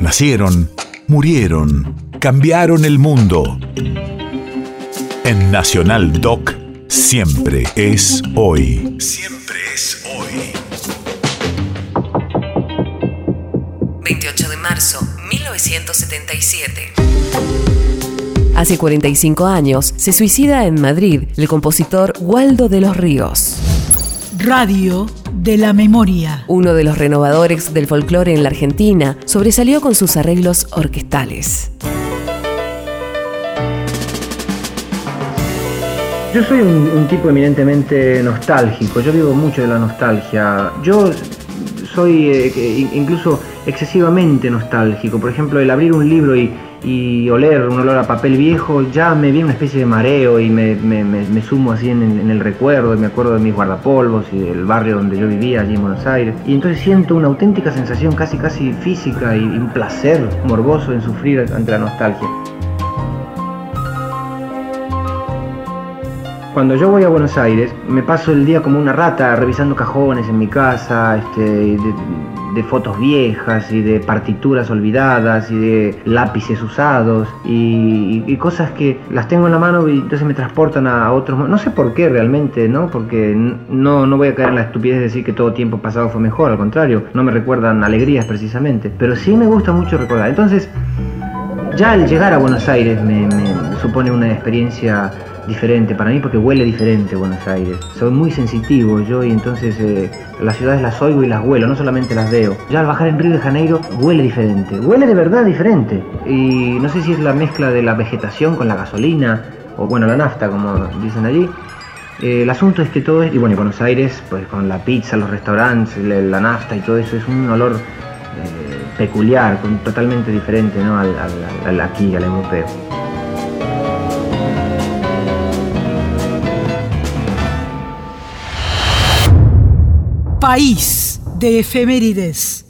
Nacieron, murieron, cambiaron el mundo. En Nacional Doc, siempre es hoy. Siempre es hoy. 28 de marzo, 1977. Hace 45 años se suicida en Madrid el compositor Waldo de los Ríos. Radio de la Memoria. Uno de los renovadores del folclore en la Argentina, sobresalió con sus arreglos orquestales. Yo soy un, un tipo eminentemente nostálgico, yo vivo mucho de la nostalgia. Yo soy eh, incluso excesivamente nostálgico. Por ejemplo, el abrir un libro y, y oler un olor a papel viejo ya me viene una especie de mareo y me, me- me- sumo así en, en el recuerdo me acuerdo de mis guardapolvos y del barrio donde yo vivía allí en Buenos Aires. Y entonces siento una auténtica sensación casi casi física y un placer morboso en sufrir ante la nostalgia. Cuando yo voy a Buenos Aires, me paso el día como una rata revisando cajones en mi casa, este, de, fotos viejas y de partituras olvidadas y de lápices usados y, cosas que las tengo en la mano y entonces me transportan a, otros. No sé por qué realmente, ¿no? Porque no, no voy a caer en la estupidez de decir que todo tiempo pasado fue mejor, al contrario, no me recuerdan alegrías precisamente, pero sí me gusta mucho recordar. Entonces, ya al llegar a Buenos Aires me supone una experiencia diferente para mí porque huele diferente Buenos Aires. Soy muy sensitivo yo y entonces eh, las ciudades las oigo y las huelo, no solamente las veo. Ya al bajar en Río de Janeiro huele diferente, huele de verdad diferente. Y no sé si es la mezcla de la vegetación con la gasolina o bueno, la nafta como dicen allí. Eh, el asunto es que todo es, y bueno, y Buenos Aires, pues con la pizza, los restaurantes, la, nafta y todo eso es un olor eh, peculiar, con- totalmente diferente ¿no? al- al- aquí, al europeo. País de efemérides.